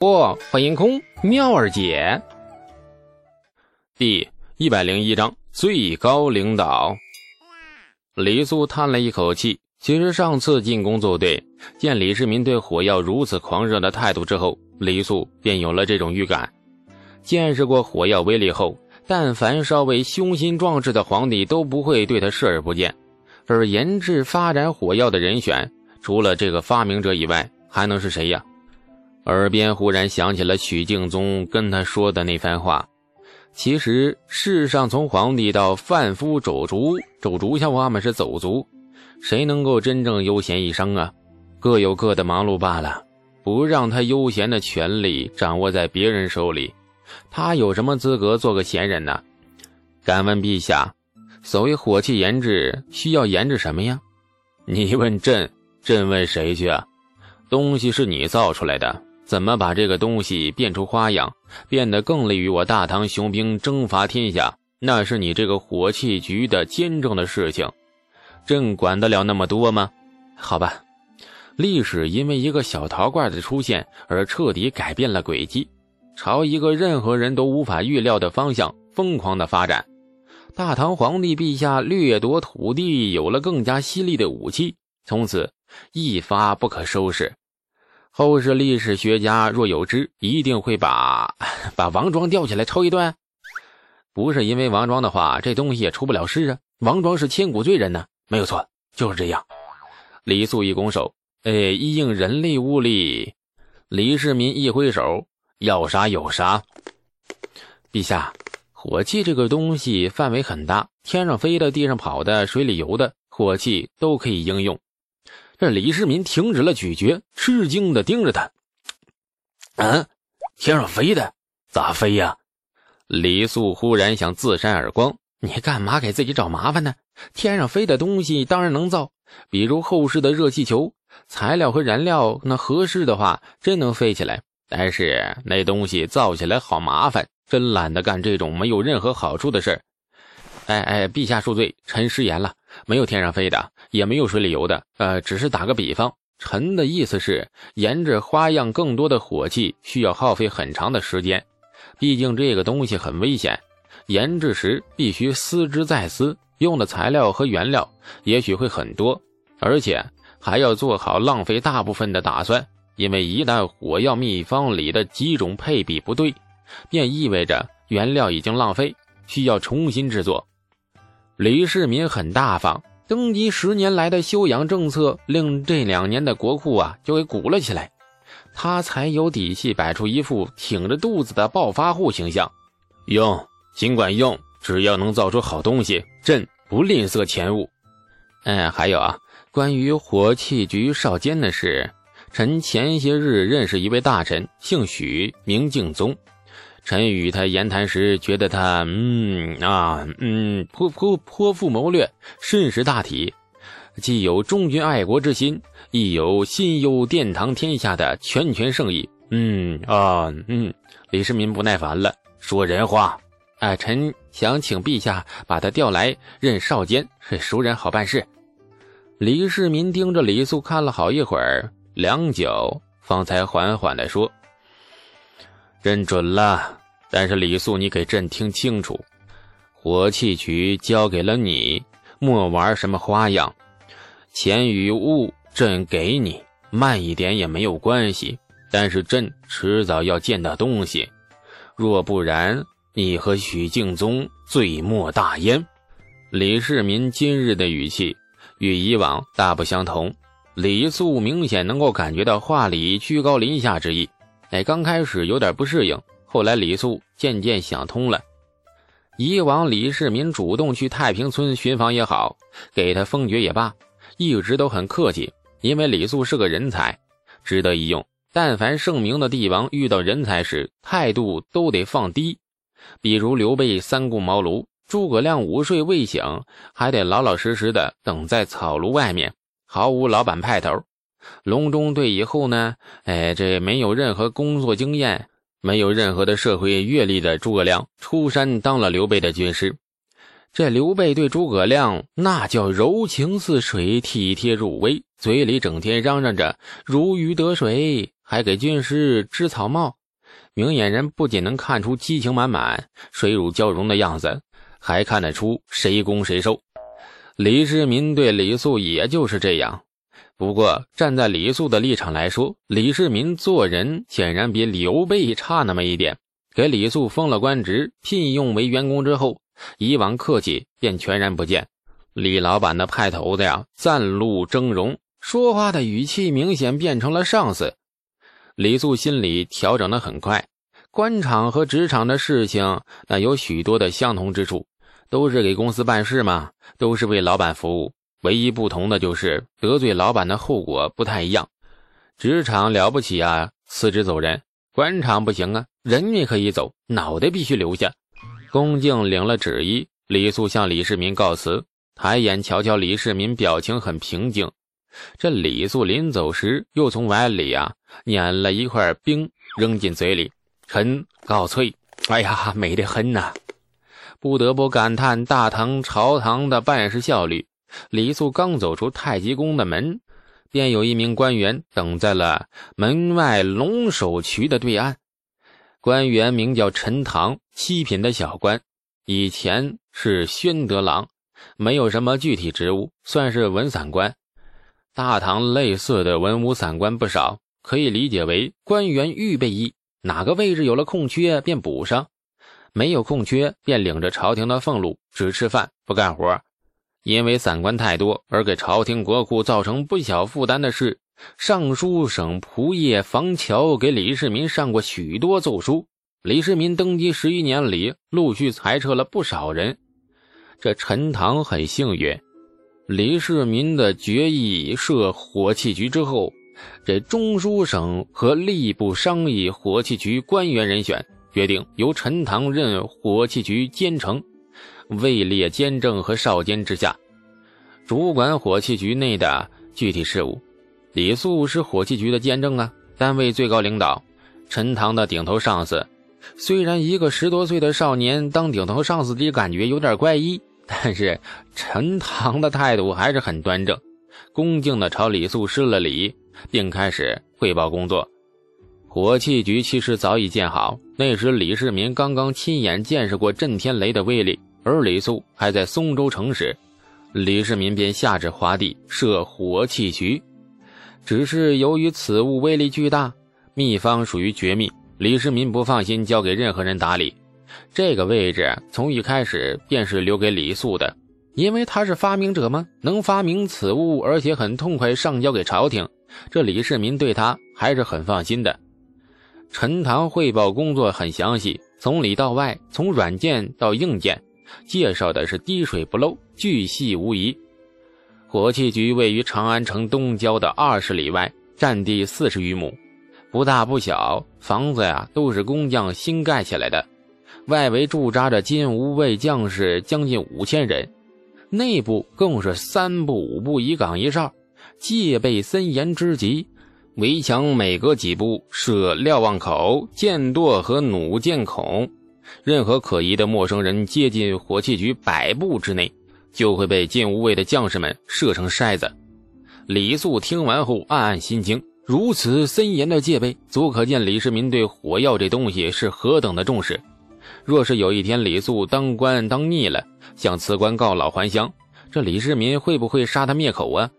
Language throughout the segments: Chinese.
不，欢迎空妙儿姐。第一百零一章最高领导。李素叹了一口气。其实上次进工作队，见李世民对火药如此狂热的态度之后，李素便有了这种预感。见识过火药威力后，但凡稍微雄心壮志的皇帝都不会对他视而不见。而研制发展火药的人选，除了这个发明者以外，还能是谁呀？耳边忽然想起了许敬宗跟他说的那番话。其实世上从皇帝到贩夫走卒，走卒像话吗？是走卒，谁能够真正悠闲一生啊？各有各的忙碌罢了。不让他悠闲的权利掌握在别人手里，他有什么资格做个闲人呢？敢问陛下，所谓火器研制，需要研制什么呀？你问朕，朕问谁去啊？东西是你造出来的。怎么把这个东西变出花样，变得更利于我大唐雄兵征伐天下？那是你这个火器局的监政的事情，朕管得了那么多吗？好吧，历史因为一个小陶罐的出现而彻底改变了轨迹，朝一个任何人都无法预料的方向疯狂的发展。大唐皇帝陛下掠夺土地，有了更加犀利的武器，从此一发不可收拾。后世历史学家若有知，一定会把 把王庄吊起来抽一顿。不是因为王庄的话，这东西也出不了事啊。王庄是千古罪人呢，没有错，就是这样。李素一拱手，哎，一应人力物力。李世民一挥手，要啥有啥。陛下，火器这个东西范围很大，天上飞的、地上跑的、水里游的，火器都可以应用。这李世民停止了咀嚼，吃惊的盯着他。嗯，天上飞的咋飞呀？李素忽然想自扇耳光：“你干嘛给自己找麻烦呢？天上飞的东西当然能造，比如后世的热气球，材料和燃料那合适的话，真能飞起来。但是那东西造起来好麻烦，真懒得干这种没有任何好处的事哎哎，陛下恕罪，臣失言了。没有天上飞的，也没有水里游的，呃，只是打个比方。臣的意思是，研制花样更多的火器需要耗费很长的时间，毕竟这个东西很危险，研制时必须思之再思，用的材料和原料也许会很多，而且还要做好浪费大部分的打算，因为一旦火药秘方里的几种配比不对，便意味着原料已经浪费，需要重新制作。李世民很大方，登基十年来的休养政策令这两年的国库啊就给鼓了起来，他才有底气摆出一副挺着肚子的暴发户形象。用，尽管用，只要能造出好东西，朕不吝啬钱物。哎，还有啊，关于火器局少监的事，臣前些日认识一位大臣，姓许，名敬宗。臣与他言谈时，觉得他，嗯啊，嗯，颇颇颇富谋略，甚识大体，既有忠君爱国之心，亦有心忧殿堂天下的拳拳圣意。嗯啊，嗯，李世民不耐烦了，说人话。哎，臣想请陛下把他调来任少监，是熟人好办事。李世民盯着李素看了好一会儿，良久，方才缓缓地说。朕准了，但是李素，你给朕听清楚，火器局交给了你，莫玩什么花样，钱与物朕给你，慢一点也没有关系，但是朕迟早要见到东西，若不然，你和许敬宗罪莫大焉。李世民今日的语气与以往大不相同，李素明显能够感觉到话里居高临下之意。哎，刚开始有点不适应，后来李素渐渐想通了。以往李世民主动去太平村寻访也好，给他封爵也罢，一直都很客气，因为李素是个人才，值得一用。但凡盛名的帝王遇到人才时，态度都得放低。比如刘备三顾茅庐，诸葛亮午睡未醒，还得老老实实的等在草庐外面，毫无老板派头。隆中对以后呢？哎，这没有任何工作经验、没有任何的社会阅历的诸葛亮出山当了刘备的军师。这刘备对诸葛亮那叫柔情似水、体贴入微，嘴里整天嚷嚷着如鱼得水，还给军师织草帽。明眼人不仅能看出激情满满、水乳交融的样子，还看得出谁攻谁受。李世民对李素也就是这样。不过站在李素的立场来说，李世民做人显然比刘备差那么一点。给李素封了官职，聘用为员工之后，以往客气便全然不见。李老板的派头子呀，暂露峥嵘，说话的语气明显变成了上司。李素心里调整的很快，官场和职场的事情那有许多的相同之处，都是给公司办事嘛，都是为老板服务。唯一不同的就是得罪老板的后果不太一样。职场了不起啊，辞职走人；官场不行啊，人也可以走，脑袋必须留下。恭敬领了旨意，李素向李世民告辞，抬眼瞧瞧李世民，表情很平静。这李素临走时，又从碗里啊捻了一块冰扔进嘴里，臣告退。哎呀，美得很呐！不得不感叹大唐朝堂的办事效率。李素刚走出太极宫的门，便有一名官员等在了门外龙首渠的对岸。官员名叫陈塘，七品的小官，以前是宣德郎，没有什么具体职务，算是文散官。大唐类似的文武散官不少，可以理解为官员预备役，哪个位置有了空缺便补上，没有空缺便领着朝廷的俸禄，只吃饭不干活。因为散官太多而给朝廷国库造成不小负担的是，尚书省仆射房乔给李世民上过许多奏书。李世民登基十余年里，陆续裁撤了不少人。这陈塘很幸运，李世民的决议设火器局之后，这中书省和吏部商议火器局官员人选，决定由陈塘任火器局监丞。位列监正和少监之下，主管火器局内的具体事务。李素是火器局的监正啊，单位最高领导，陈塘的顶头上司。虽然一个十多岁的少年当顶头上司的感觉有点怪异，但是陈塘的态度还是很端正，恭敬地朝李素施了礼，并开始汇报工作。火器局其实早已建好，那时李世民刚刚亲眼见识过震天雷的威力。而李素还在松州城时，李世民便下旨划地设火器局。只是由于此物威力巨大，秘方属于绝密，李世民不放心交给任何人打理。这个位置从一开始便是留给李素的，因为他是发明者嘛，能发明此物，而且很痛快上交给朝廷，这李世民对他还是很放心的。陈塘汇报工作很详细，从里到外，从软件到硬件。介绍的是滴水不漏，巨细无遗。火器局位于长安城东郊的二十里外，占地四十余亩，不大不小。房子呀，都是工匠新盖起来的。外围驻扎着金吾卫将士将近五千人，内部更是三步五步一岗一哨，戒备森严之极。围墙每隔几步设瞭望口、箭垛和弩箭孔。任何可疑的陌生人接近火器局百步之内，就会被禁无畏的将士们射成筛子。李素听完后暗暗心惊，如此森严的戒备，足可见李世民对火药这东西是何等的重视。若是有一天李素当官当腻了，想辞官告老还乡，这李世民会不会杀他灭口啊？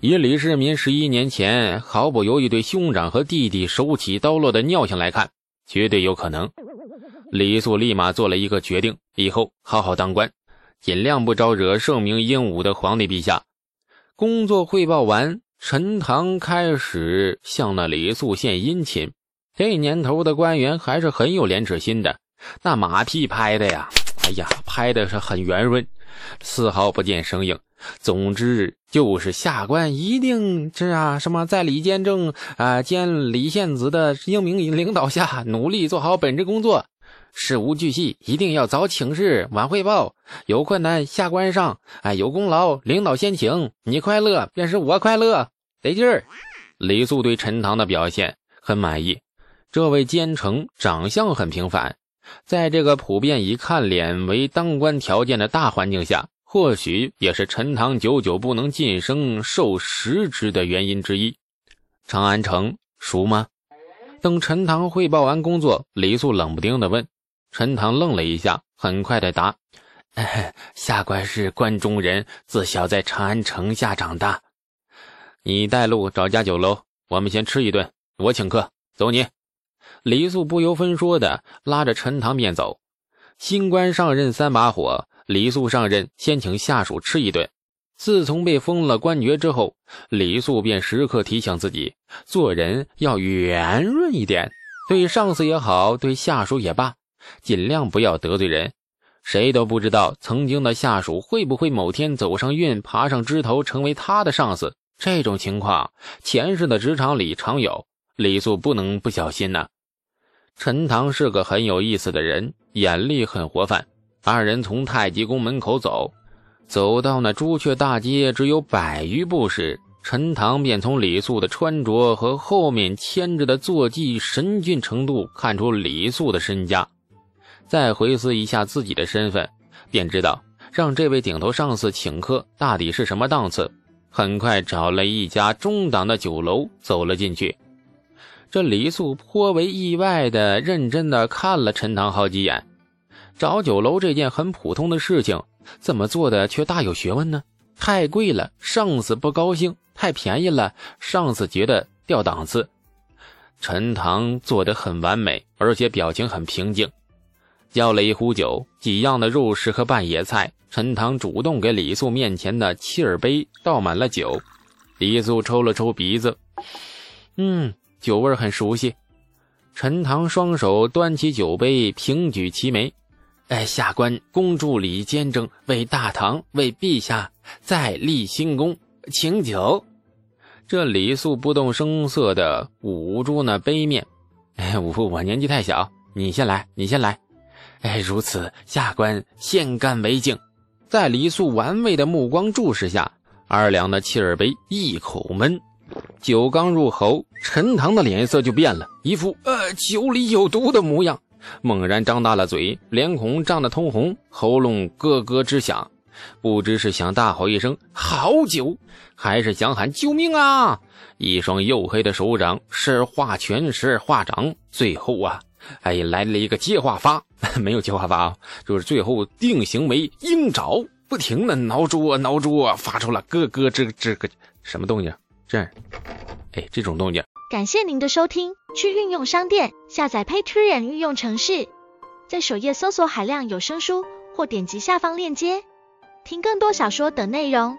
以李世民十一年前毫不犹豫对兄长和弟弟手起刀落的尿性来看，绝对有可能。李素立马做了一个决定：以后好好当官，尽量不招惹盛名英武的皇帝陛下。工作汇报完，陈塘开始向那李素献殷勤。这年头的官员还是很有廉耻心的，那马屁拍的呀，哎呀，拍的是很圆润，丝毫不见生硬。总之就是下官一定是啊，什么在李监正啊兼李献子的英明领导下，努力做好本职工作。事无巨细，一定要早请示晚汇报。有困难下官上，哎，有功劳领导先请。你快乐便是我快乐，得劲儿。李素对陈塘的表现很满意。这位奸臣长相很平凡，在这个普遍以看脸为当官条件的大环境下，或许也是陈塘久久不能晋升受实职的原因之一。长安城熟吗？等陈塘汇报完工作，李素冷不丁的问：“陈塘愣了一下，很快的答：‘下官是关中人，自小在长安城下长大。你带路找家酒楼，我们先吃一顿，我请客。走你。’李素不由分说的拉着陈塘便走。新官上任三把火，李素上任先请下属吃一顿。”自从被封了官爵之后，李素便时刻提醒自己，做人要圆润一点，对上司也好，对下属也罢，尽量不要得罪人。谁都不知道曾经的下属会不会某天走上运，爬上枝头，成为他的上司。这种情况，前世的职场里常有，李素不能不小心呐。陈塘是个很有意思的人，眼力很活泛。二人从太极宫门口走。走到那朱雀大街，只有百余步时，陈塘便从李素的穿着和后面牵着的坐骑神俊程度看出李素的身家。再回思一下自己的身份，便知道让这位顶头上司请客大抵是什么档次。很快找了一家中档的酒楼，走了进去。这李素颇为意外的认真的看了陈塘好几眼。找酒楼这件很普通的事情。怎么做的却大有学问呢？太贵了，上司不高兴；太便宜了，上司觉得掉档次。陈塘做得很完美，而且表情很平静。叫了一壶酒，几样的肉食和半野菜。陈塘主动给李素面前的气儿杯倒满了酒。李素抽了抽鼻子，嗯，酒味很熟悉。陈塘双手端起酒杯，平举齐眉。哎，下官恭祝李监正为大唐为陛下再立新功，请酒。这李素不动声色的捂住那杯面。哎，我我年纪太小，你先来，你先来。哎，如此，下官先干为敬。在李素玩味的目光注视下，二两的切尔杯一口闷，酒刚入喉，陈塘的脸色就变了，一副呃酒里有毒的模样。猛然张大了嘴，脸孔涨得通红，喉咙咯咯直响，不知是想大吼一声“好酒”，还是想喊“救命啊”。一双黝黑的手掌是画拳，是画掌，最后啊，哎，来了一个接话法，没有接话法啊，就是最后定型为鹰爪，不停的挠住挠住，发出了咯咯吱吱个什么动静？这，哎，这种动静。感谢您的收听，去运用商店下载 Patreon 运用城市，在首页搜索海量有声书，或点击下方链接听更多小说等内容。